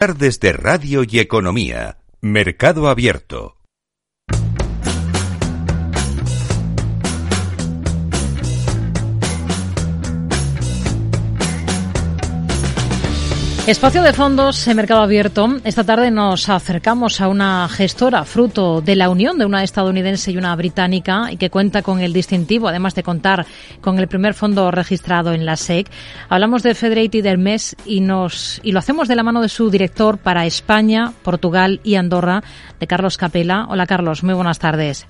Tardes de Radio y Economía. Mercado Abierto. Espacio de fondos en mercado abierto. Esta tarde nos acercamos a una gestora fruto de la unión de una estadounidense y una británica y que cuenta con el distintivo, además de contar con el primer fondo registrado en la SEC. Hablamos de Federated Hermes y nos y lo hacemos de la mano de su director para España, Portugal y Andorra, de Carlos Capela. Hola Carlos, muy buenas tardes.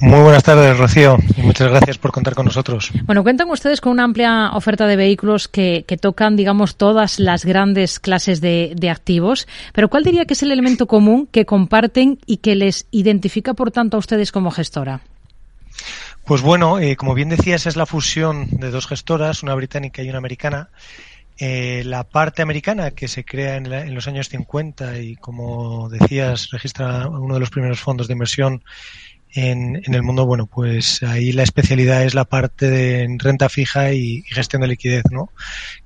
Muy buenas tardes, Rocío, y muchas gracias por contar con nosotros. Bueno, cuentan ustedes con una amplia oferta de vehículos que, tocan, digamos, todas las grandes clases de, activos, pero ¿cuál diría que es el elemento común que comparten y que les identifica, por tanto, a ustedes como gestora? Pues bueno, eh, como bien decías, es la fusión de dos gestoras, una británica y una americana. Eh, la parte americana, que se crea en, en, los años 50 y, como decías, registra uno de los primeros fondos de inversión en, en, el mundo, bueno, pues ahí la especialidad es la parte de renta fija y, gestión de liquidez, ¿no?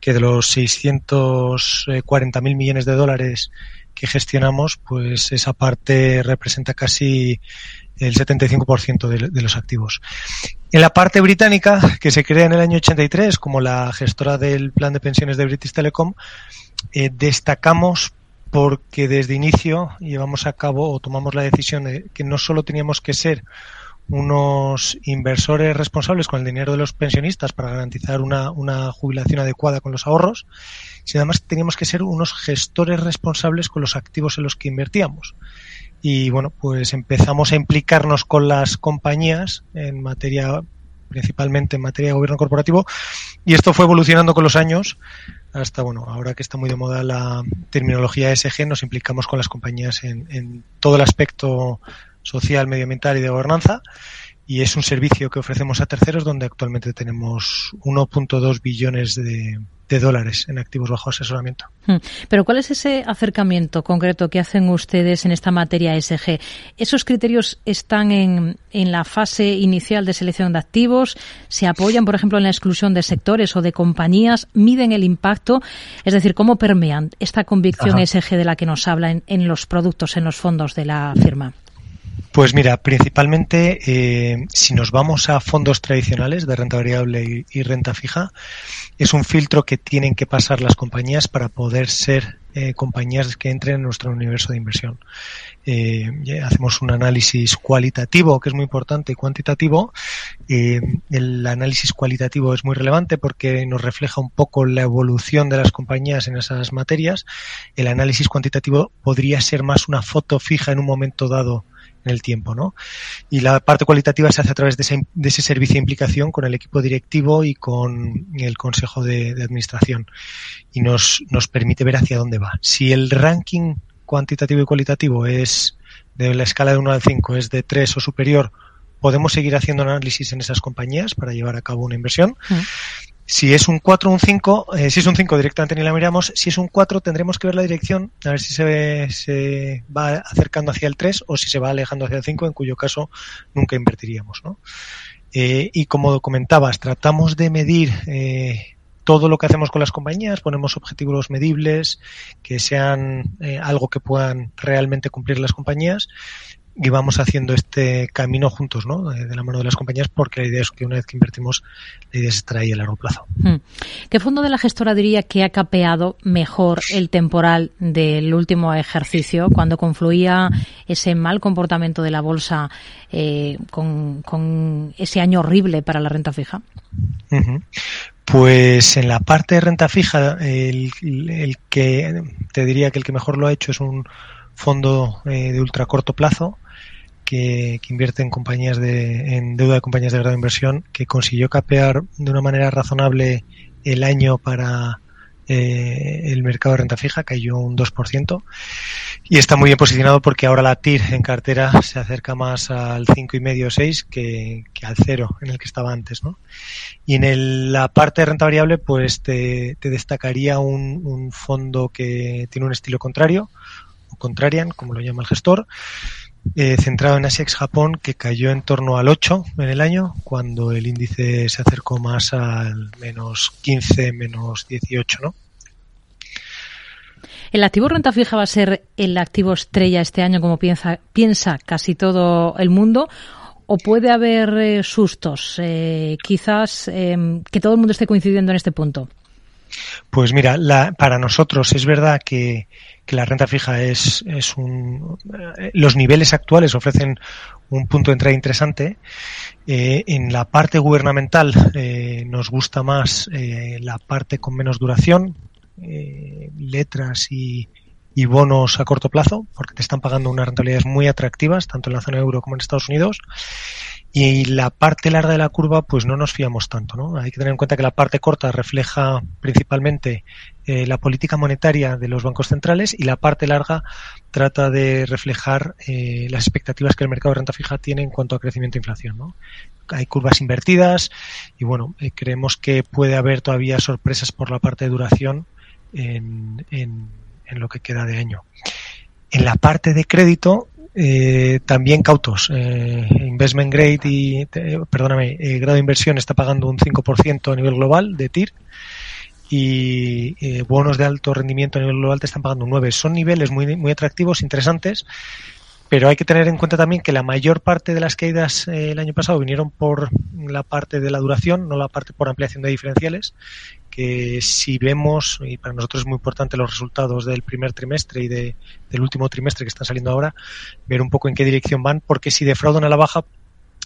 Que de los 640 mil millones de dólares que gestionamos, pues esa parte representa casi el 75% de, de los activos. En la parte británica, que se crea en el año 83 como la gestora del plan de pensiones de British Telecom, eh, destacamos porque desde inicio llevamos a cabo o tomamos la decisión de que no solo teníamos que ser unos inversores responsables con el dinero de los pensionistas para garantizar una, una, jubilación adecuada con los ahorros, sino además teníamos que ser unos gestores responsables con los activos en los que invertíamos. Y bueno, pues empezamos a implicarnos con las compañías en materia, principalmente en materia de gobierno corporativo, y esto fue evolucionando con los años hasta, bueno, ahora que está muy de moda la terminología ESG, nos implicamos con las compañías en, en todo el aspecto social, medioambiental y de gobernanza y es un servicio que ofrecemos a terceros donde actualmente tenemos 1.2 billones de, de, dólares en activos bajo asesoramiento. Hmm. Pero ¿cuál es ese acercamiento concreto que hacen ustedes en esta materia ESG? ¿Esos criterios están en, en la fase inicial de selección de activos? ¿Se apoyan, por ejemplo, en la exclusión de sectores o de compañías? ¿Miden el impacto? Es decir, ¿cómo permean esta convicción Ajá. ESG de la que nos habla en, en los productos, en los fondos de la firma? Pues mira, principalmente eh, si nos vamos a fondos tradicionales de renta variable y, renta fija, es un filtro que tienen que pasar las compañías para poder ser eh, compañías que entren en nuestro universo de inversión. Eh, hacemos un análisis cualitativo que es muy importante y cuantitativo. El análisis cualitativo es muy relevante porque nos refleja un poco la evolución de las compañías en esas materias. El análisis cuantitativo podría ser más una foto fija en un momento dado en el tiempo, ¿no? Y la parte cualitativa se hace a través de ese, de ese servicio de implicación con el equipo directivo y con el consejo de, administración. Y nos, nos permite ver hacia dónde va. Si el ranking cuantitativo y cualitativo es de la escala de 1 al 5 es de 3 o superior, podemos seguir haciendo análisis en esas compañías para llevar a cabo una inversión. Mm. Si es un 4 o un 5, eh, si es un 5 directamente ni la miramos, si es un 4 tendremos que ver la dirección, a ver si se, ve, se va acercando hacia el 3 o si se va alejando hacia el 5, en cuyo caso nunca invertiríamos. ¿no? Eh, y como comentabas, tratamos de medir eh, todo lo que hacemos con las compañías, ponemos objetivos medibles, que sean eh, algo que puedan realmente cumplir las compañías y vamos haciendo este camino juntos, ¿no? De, la mano de las compañías, porque la idea es que una vez que invertimos, la idea es estar ahí a largo plazo. Hmm. ¿Qué fondo de la gestora diría que ha capeado mejor el temporal del último ejercicio, cuando confluía ese mal comportamiento de la bolsa eh, con, con, ese año horrible para la renta fija? Uh -huh. Pues en la parte de renta fija, el, el, que te diría que el que mejor lo ha hecho es un fondo eh, de ultra corto plazo que, invierte en compañías de, en deuda de compañías de grado inversión, que consiguió capear de una manera razonable el año para eh, el mercado de renta fija, cayó un 2%, y está muy bien posicionado porque ahora la TIR en cartera se acerca más al 5,5 o 6 que, que, al cero en el que estaba antes, ¿no? Y en el, la parte de renta variable, pues te, te destacaría un, un fondo que tiene un estilo contrario, o contrarian, como lo llama el gestor, eh, centrado en ASIAX Japón, que cayó en torno al 8 en el año, cuando el índice se acercó más al menos 15, menos 18, ¿no? ¿El activo renta fija va a ser el activo estrella este año como piensa, piensa casi todo el mundo? ¿O puede haber eh, sustos? Eh, quizás em, que todo el mundo esté coincidiendo en este punto. Pues mira, para nosotros es verdad que, la renta fija es, es un. Eh, los niveles actuales ofrecen un punto de entrada interesante. Eh, en la parte gubernamental eh, nos gusta más la parte con menos duración, letras y, y bonos a corto plazo, porque te están pagando unas rentabilidades muy atractivas, tanto en la zona euro como en Estados Unidos. Y la parte larga de la curva, pues no nos fiamos tanto, ¿no? Hay que tener en cuenta que la parte corta refleja principalmente eh, la política monetaria de los bancos centrales y la parte larga trata de reflejar eh, las expectativas que el mercado de renta fija tiene en cuanto a crecimiento e inflación, ¿no? Hay curvas invertidas y bueno, eh, creemos que puede haber todavía sorpresas por la parte de duración en, en, en lo que queda de año. En la parte de crédito, eh, también cautos. Eh, investment grade y, perdóname, eh, grado de inversión está pagando un 5% a nivel global de TIR y eh, bonos de alto rendimiento a nivel global te están pagando un 9. Son niveles muy, muy atractivos, interesantes, pero hay que tener en cuenta también que la mayor parte de las caídas el año pasado vinieron por la parte de la duración, no la parte por ampliación de diferenciales que si vemos, y para nosotros es muy importante los resultados del primer trimestre y de, del último trimestre que están saliendo ahora, ver un poco en qué dirección van, porque si defraudan a la baja,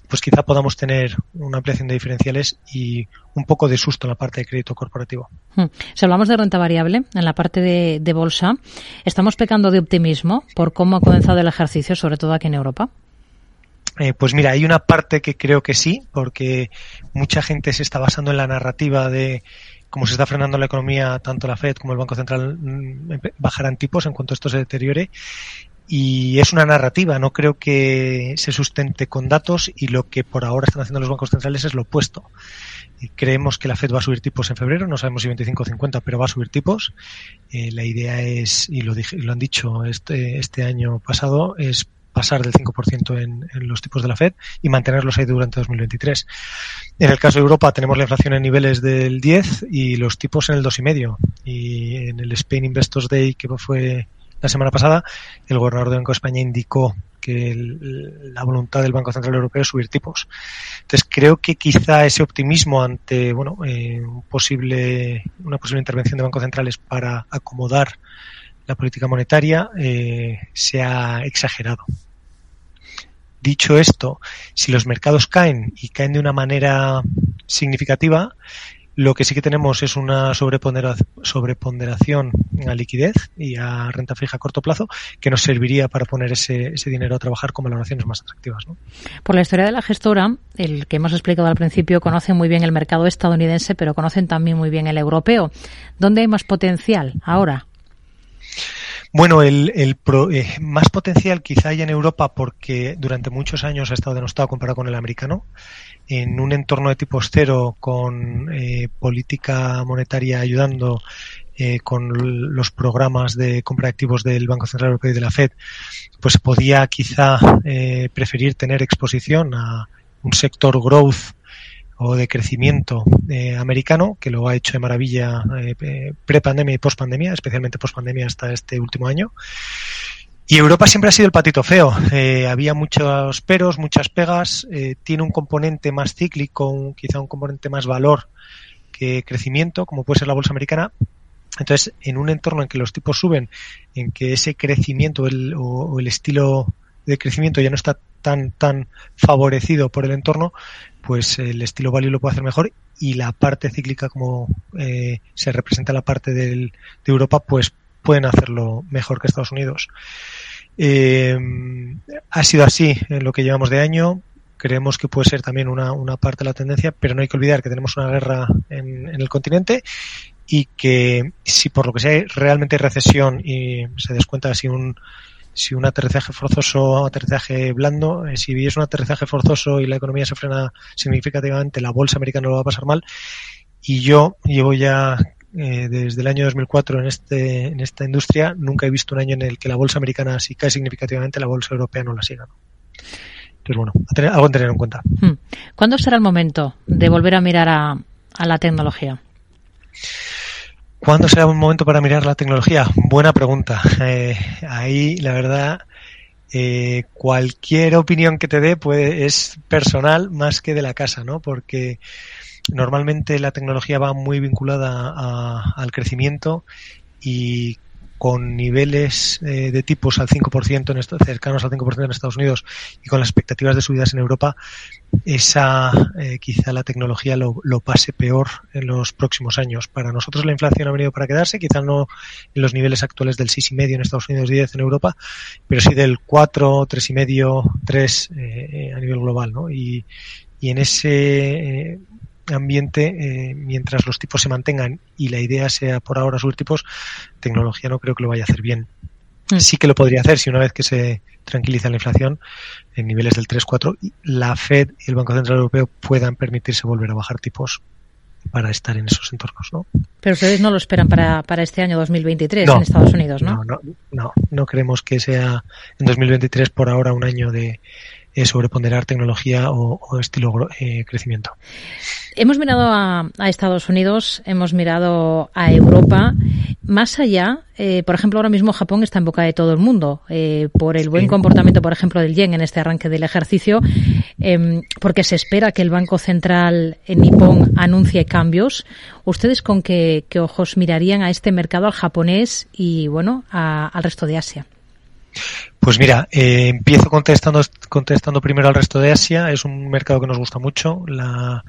pues quizá podamos tener una ampliación de diferenciales y un poco de susto en la parte de crédito corporativo. Hmm. Si hablamos de renta variable, en la parte de, de bolsa, ¿estamos pecando de optimismo por cómo ha comenzado el ejercicio, sobre todo aquí en Europa? Eh, pues mira, hay una parte que creo que sí, porque mucha gente se está basando en la narrativa de como se está frenando la economía, tanto la Fed como el Banco Central mm, bajarán tipos en cuanto esto se deteriore. Y es una narrativa, no creo que se sustente con datos y lo que por ahora están haciendo los bancos centrales es lo opuesto. Creemos que la Fed va a subir tipos en febrero, no sabemos si 25 o 50, pero va a subir tipos. Eh, la idea es, y lo, dije, lo han dicho este, este año pasado, es pasar del 5% en, en, los tipos de la Fed y mantenerlos ahí durante 2023. En el caso de Europa tenemos la inflación en niveles del 10 y los tipos en el 2,5. Y en el Spain Investors Day, que fue la semana pasada, el gobernador de Banco de España indicó que la voluntad del Banco Central Europeo es subir tipos. Entonces creo que quizá ese optimismo ante bueno eh, un posible, una posible intervención de bancos centrales para acomodar la política monetaria eh, se ha exagerado. Dicho esto, si los mercados caen y caen de una manera significativa, lo que sí que tenemos es una sobreponderación a liquidez y a renta fija a corto plazo que nos serviría para poner ese, ese dinero a trabajar con valoraciones más atractivas. Por la historia de la gestora, el que hemos explicado al principio, conoce muy bien el mercado estadounidense, pero conocen también muy bien el europeo. ¿Dónde hay más potencial ahora? Bueno, el, el pro, eh, más potencial quizá hay en Europa porque durante muchos años ha estado denostado comparado con el americano. En un entorno de tipo cero con eh, política monetaria ayudando eh, con los programas de compra de activos del Banco Central Europeo y de la Fed, pues podía quizá eh, preferir tener exposición a un sector growth o de crecimiento eh, americano, que lo ha hecho de maravilla eh, pre-pandemia y post-pandemia, especialmente post-pandemia hasta este último año. Y Europa siempre ha sido el patito feo. Eh, había muchos peros, muchas pegas. Eh, tiene un componente más cíclico, un, quizá un componente más valor que crecimiento, como puede ser la bolsa americana. Entonces, en un entorno en que los tipos suben, en que ese crecimiento el, o el estilo de crecimiento ya no está tan tan favorecido por el entorno, pues el estilo value lo puede hacer mejor y la parte cíclica como eh, se representa la parte del, de Europa pues pueden hacerlo mejor que Estados Unidos. Eh, ha sido así en lo que llevamos de año. Creemos que puede ser también una, una parte de la tendencia, pero no hay que olvidar que tenemos una guerra en, en el continente y que si por lo que sea realmente recesión y se descuenta así un, si un aterrizaje forzoso o aterrizaje blando, eh, si es un aterrizaje forzoso y la economía se frena significativamente, la bolsa americana lo va a pasar mal. Y yo llevo ya eh, desde el año 2004 en, este, en esta industria, nunca he visto un año en el que la bolsa americana si cae significativamente, la bolsa europea no la siga. ¿no? Entonces, bueno, a tener, algo a tener en cuenta. Hmm. ¿Cuándo será el momento de volver a mirar a, a la tecnología? ¿Cuándo será un momento para mirar la tecnología? Buena pregunta. Eh, ahí, la verdad, eh, cualquier opinión que te dé puede, es personal más que de la casa, ¿no? Porque normalmente la tecnología va muy vinculada al crecimiento y con niveles eh, de tipos al 5% en esto, cercanos al 5% en Estados Unidos y con las expectativas de subidas en Europa, esa eh, quizá la tecnología lo, pase peor en los próximos años. Para nosotros la inflación ha venido para quedarse, quizá no en los niveles actuales del 6,5 en Estados Unidos y 10 en Europa, pero sí del 4, 3,5, 3 eh, a nivel global, ¿no? Y, y en ese eh, ambiente, eh, mientras los tipos se mantengan y la idea sea por ahora subir tipos, tecnología no creo que lo vaya a hacer bien. Mm. Sí que lo podría hacer si una vez que se tranquiliza la inflación en niveles del 3-4, la Fed y el Banco Central Europeo puedan permitirse volver a bajar tipos para estar en esos entornos, ¿no? Pero ustedes no lo esperan para, para este año 2023 en Estados Unidos, ¿no? No, no, no, no creemos que sea en 2023 por ahora un año de, eh, sobreponderar tecnología o, o estilo eh, crecimiento. Hemos mirado a, a, Estados Unidos, hemos mirado a Europa. Más allá, eh, por ejemplo, ahora mismo Japón está en boca de todo el mundo por el buen comportamiento, por ejemplo, del yen en este arranque del ejercicio, eh, porque se espera que el Banco Central en Nippon anuncie cambios. ¿Ustedes con qué, qué ojos mirarían a este mercado, al japonés y, bueno, a, al resto de Asia? Pues mira, eh, empiezo contestando, contestando primero al resto de Asia. Es un mercado que nos gusta mucho. La,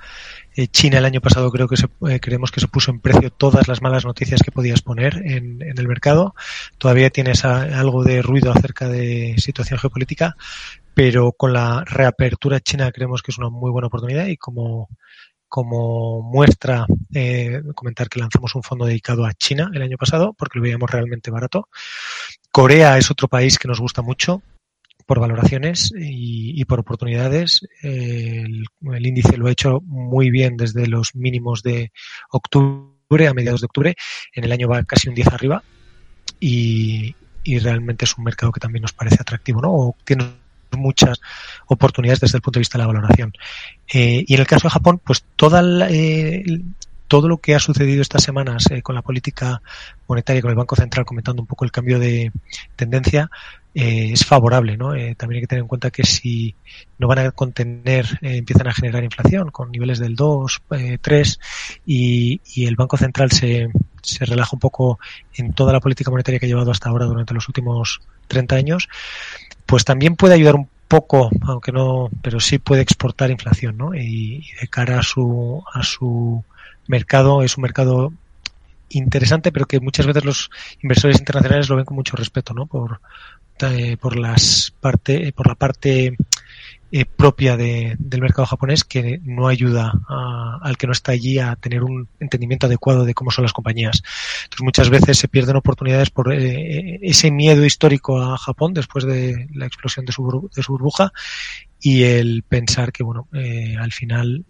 eh, China el año pasado creo que se, eh, creemos que se puso en precio todas las malas noticias que podías poner en, en el mercado. Todavía tienes algo de ruido acerca de situación geopolítica, pero con la reapertura china creemos que es una muy buena oportunidad y como como muestra eh, comentar que lanzamos un fondo dedicado a China el año pasado porque lo veíamos realmente barato. Corea es otro país que nos gusta mucho por valoraciones y, por oportunidades. El, el, índice lo ha hecho muy bien desde los mínimos de octubre a mediados de octubre. En el año va casi un 10 arriba y, y realmente es un mercado que también nos parece atractivo, ¿no? O tiene muchas oportunidades desde el punto de vista de la valoración. Eh, y en el caso de Japón, pues toda la, eh, todo lo que ha sucedido estas semanas eh, con la política monetaria, con el Banco Central comentando un poco el cambio de tendencia, eh, es favorable. ¿no? Eh, también hay que tener en cuenta que si no van a contener, empiezan a generar inflación con niveles del 2, 3 y, y, el Banco Central se, se relaja un poco en toda la política monetaria que ha llevado hasta ahora durante los últimos 30 años, pues también puede ayudar un poco, aunque no, pero sí puede exportar inflación, ¿no? Y, de cara a su, a su mercado, es un mercado interesante, pero que muchas veces los inversores internacionales lo ven con mucho respeto, ¿no? Por, eh, por las parte, por la parte eh, propia de, del mercado japonés que no ayuda a, al que no está allí a tener un entendimiento adecuado de cómo son las compañías. Entonces muchas veces se pierden oportunidades por eh, ese miedo histórico a Japón después de la explosión de su, de su burbuja y el pensar que bueno eh, al final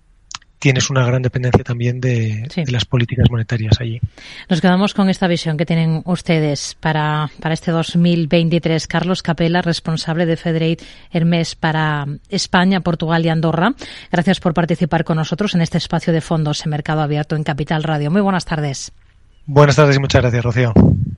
tienes una gran dependencia también de, sí. de, las políticas monetarias allí. Nos quedamos con esta visión que tienen ustedes para, para este 2023. Carlos Capela, responsable de Federate Hermes para España, Portugal y Andorra. Gracias por participar con nosotros en este espacio de fondos en Mercado Abierto en Capital Radio. Muy buenas tardes. Buenas tardes y muchas gracias, Rocío.